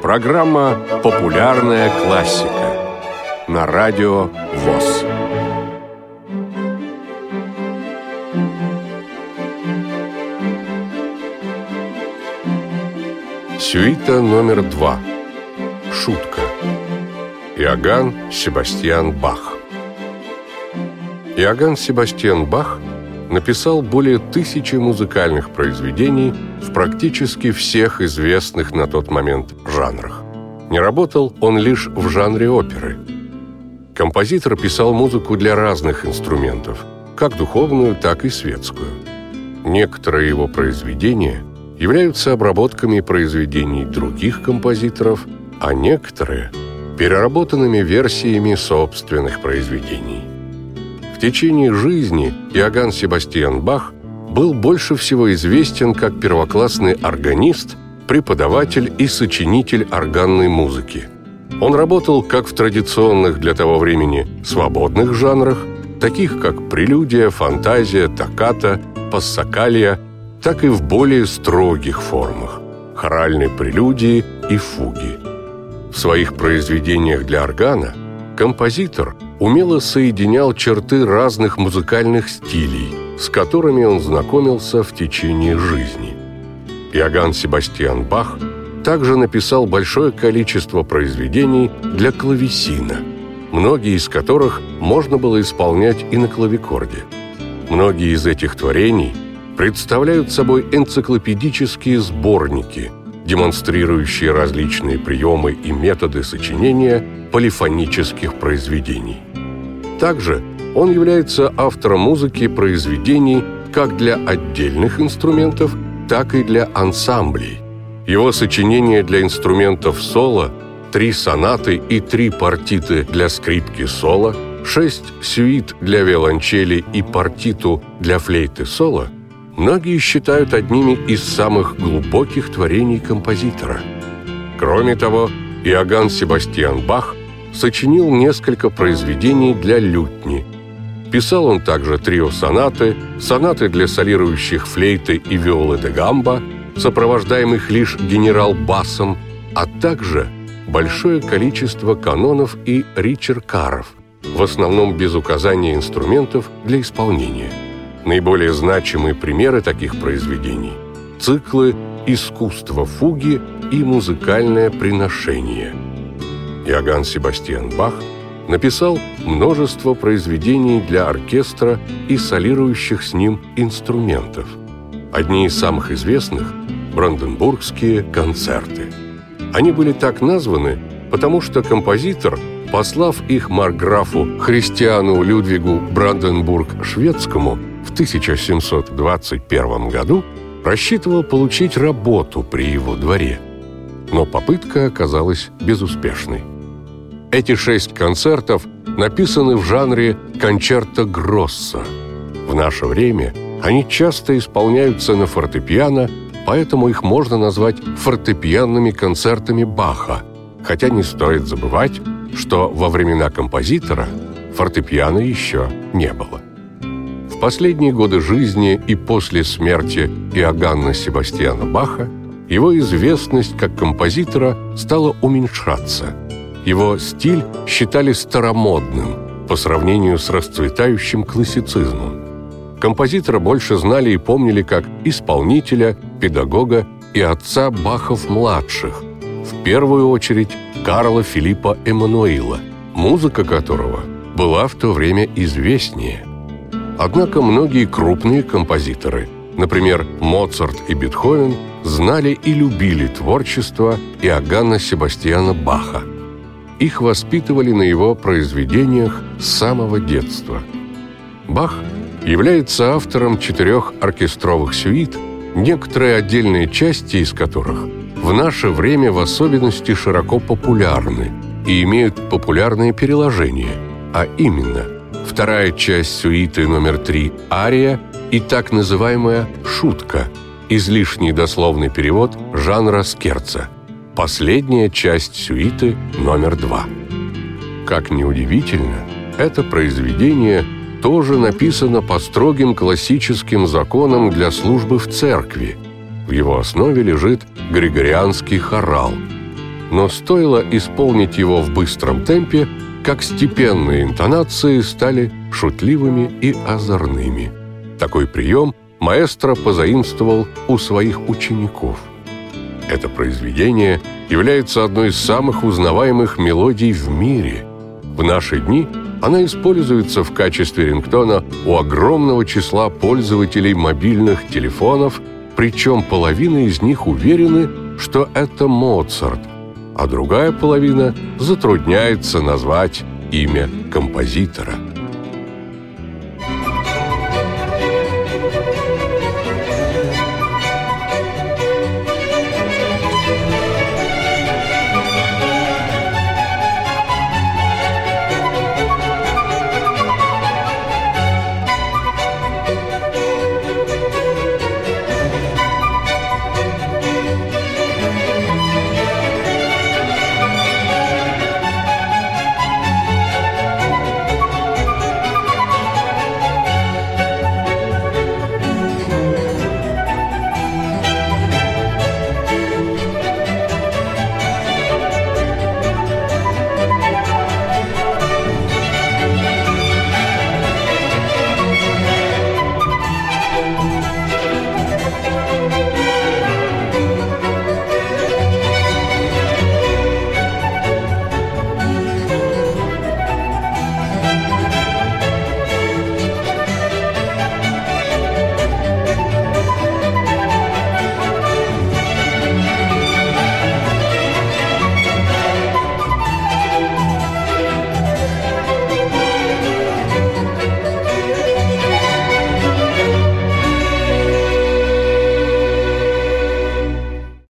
Программа «Популярная классика» на радио ВОЗ. Сюита номер два. Шутка. Иоганн Себастьян Бах. Иоганн Себастьян Бах написал более тысячи музыкальных произведений в практически всех известных на тот момент жанрах. Не работал он лишь в жанре оперы. Композитор писал музыку для разных инструментов, как духовную, так и светскую. Некоторые его произведения являются обработками произведений других композиторов, а некоторые – переработанными версиями собственных произведений. В течение жизни Иоганн Себастьян Бах был больше всего известен как первоклассный органист, преподаватель и сочинитель органной музыки. Он работал как в традиционных для того времени свободных жанрах, таких как прелюдия, фантазия, токката, пассакалия, так и в более строгих формах – хоральной прелюдии и фуги. В своих произведениях для органа композитор – умело соединял черты разных музыкальных стилей, с которыми он знакомился в течение жизни. Иоганн Себастьян Бах также написал большое количество произведений для клавесина, многие из которых можно было исполнять и на клавикорде. Многие из этих творений представляют собой энциклопедические сборники, демонстрирующие различные приемы и методы сочинения полифонических произведений. Также он является автором музыки произведений как для отдельных инструментов, так и для ансамблей. Его сочинения для инструментов соло, три сонаты и три партиты для скрипки соло, шесть сюит для виолончели и партиту для флейты соло многие считают одними из самых глубоких творений композитора. Кроме того, Иоганн Себастьян Бах сочинил несколько произведений для лютни. Писал он также трио-сонаты, сонаты для солирующих флейты и виолы де гамба, сопровождаемых лишь генерал-басом, а также большое количество канонов и ричеркаров, в основном без указания инструментов для исполнения. Наиболее значимые примеры таких произведений – циклы «Искусство фуги» и «Музыкальное приношение», Иоганн Себастьян Бах написал множество произведений для оркестра и солирующих с ним инструментов. Одни из самых известных – Бранденбургские концерты. Они были так названы, потому что композитор, послав их марграфу Христиану Людвигу Бранденбург-Шведскому 1721 году, рассчитывал получить работу при его дворе. Но попытка оказалась безуспешной. Эти шесть концертов написаны в жанре концерта гросса. В наше время они часто исполняются на фортепиано, поэтому их можно назвать фортепианными концертами Баха, хотя не стоит забывать, что во времена композитора фортепиано еще не было. Последние годы жизни и после смерти Иоганна Себастьяна Баха его известность как композитора стала уменьшаться – его стиль считали старомодным по сравнению с расцветающим классицизмом. Композитора больше знали и помнили как исполнителя, педагога и отца Бахов-младших, в первую очередь Карла Филиппа Эммануила, музыка которого была в то время известнее. Однако многие крупные композиторы, например, Моцарт и Бетховен, знали и любили творчество Иоганна Себастьяна Баха – их воспитывали на его произведениях с самого детства. Бах является автором четырех оркестровых сюит, некоторые отдельные части из которых в наше время в особенности широко популярны и имеют популярные переложения, а именно вторая часть сюиты номер три «Ария» и так называемая «Шутка», излишний дословный перевод жанра скерца – Последняя часть сюиты номер два. Как ни удивительно, это произведение тоже написано по строгим классическим законам для службы в церкви. В его основе лежит григорианский хорал. Но стоило исполнить его в быстром темпе, как степенные интонации стали шутливыми и озорными. Такой прием маэстро позаимствовал у своих учеников. Это произведение является одной из самых узнаваемых мелодий в мире. В наши дни она используется в качестве рингтона у огромного числа пользователей мобильных телефонов, причем половина из них уверены, что это Моцарт, а другая половина затрудняется назвать имя композитора –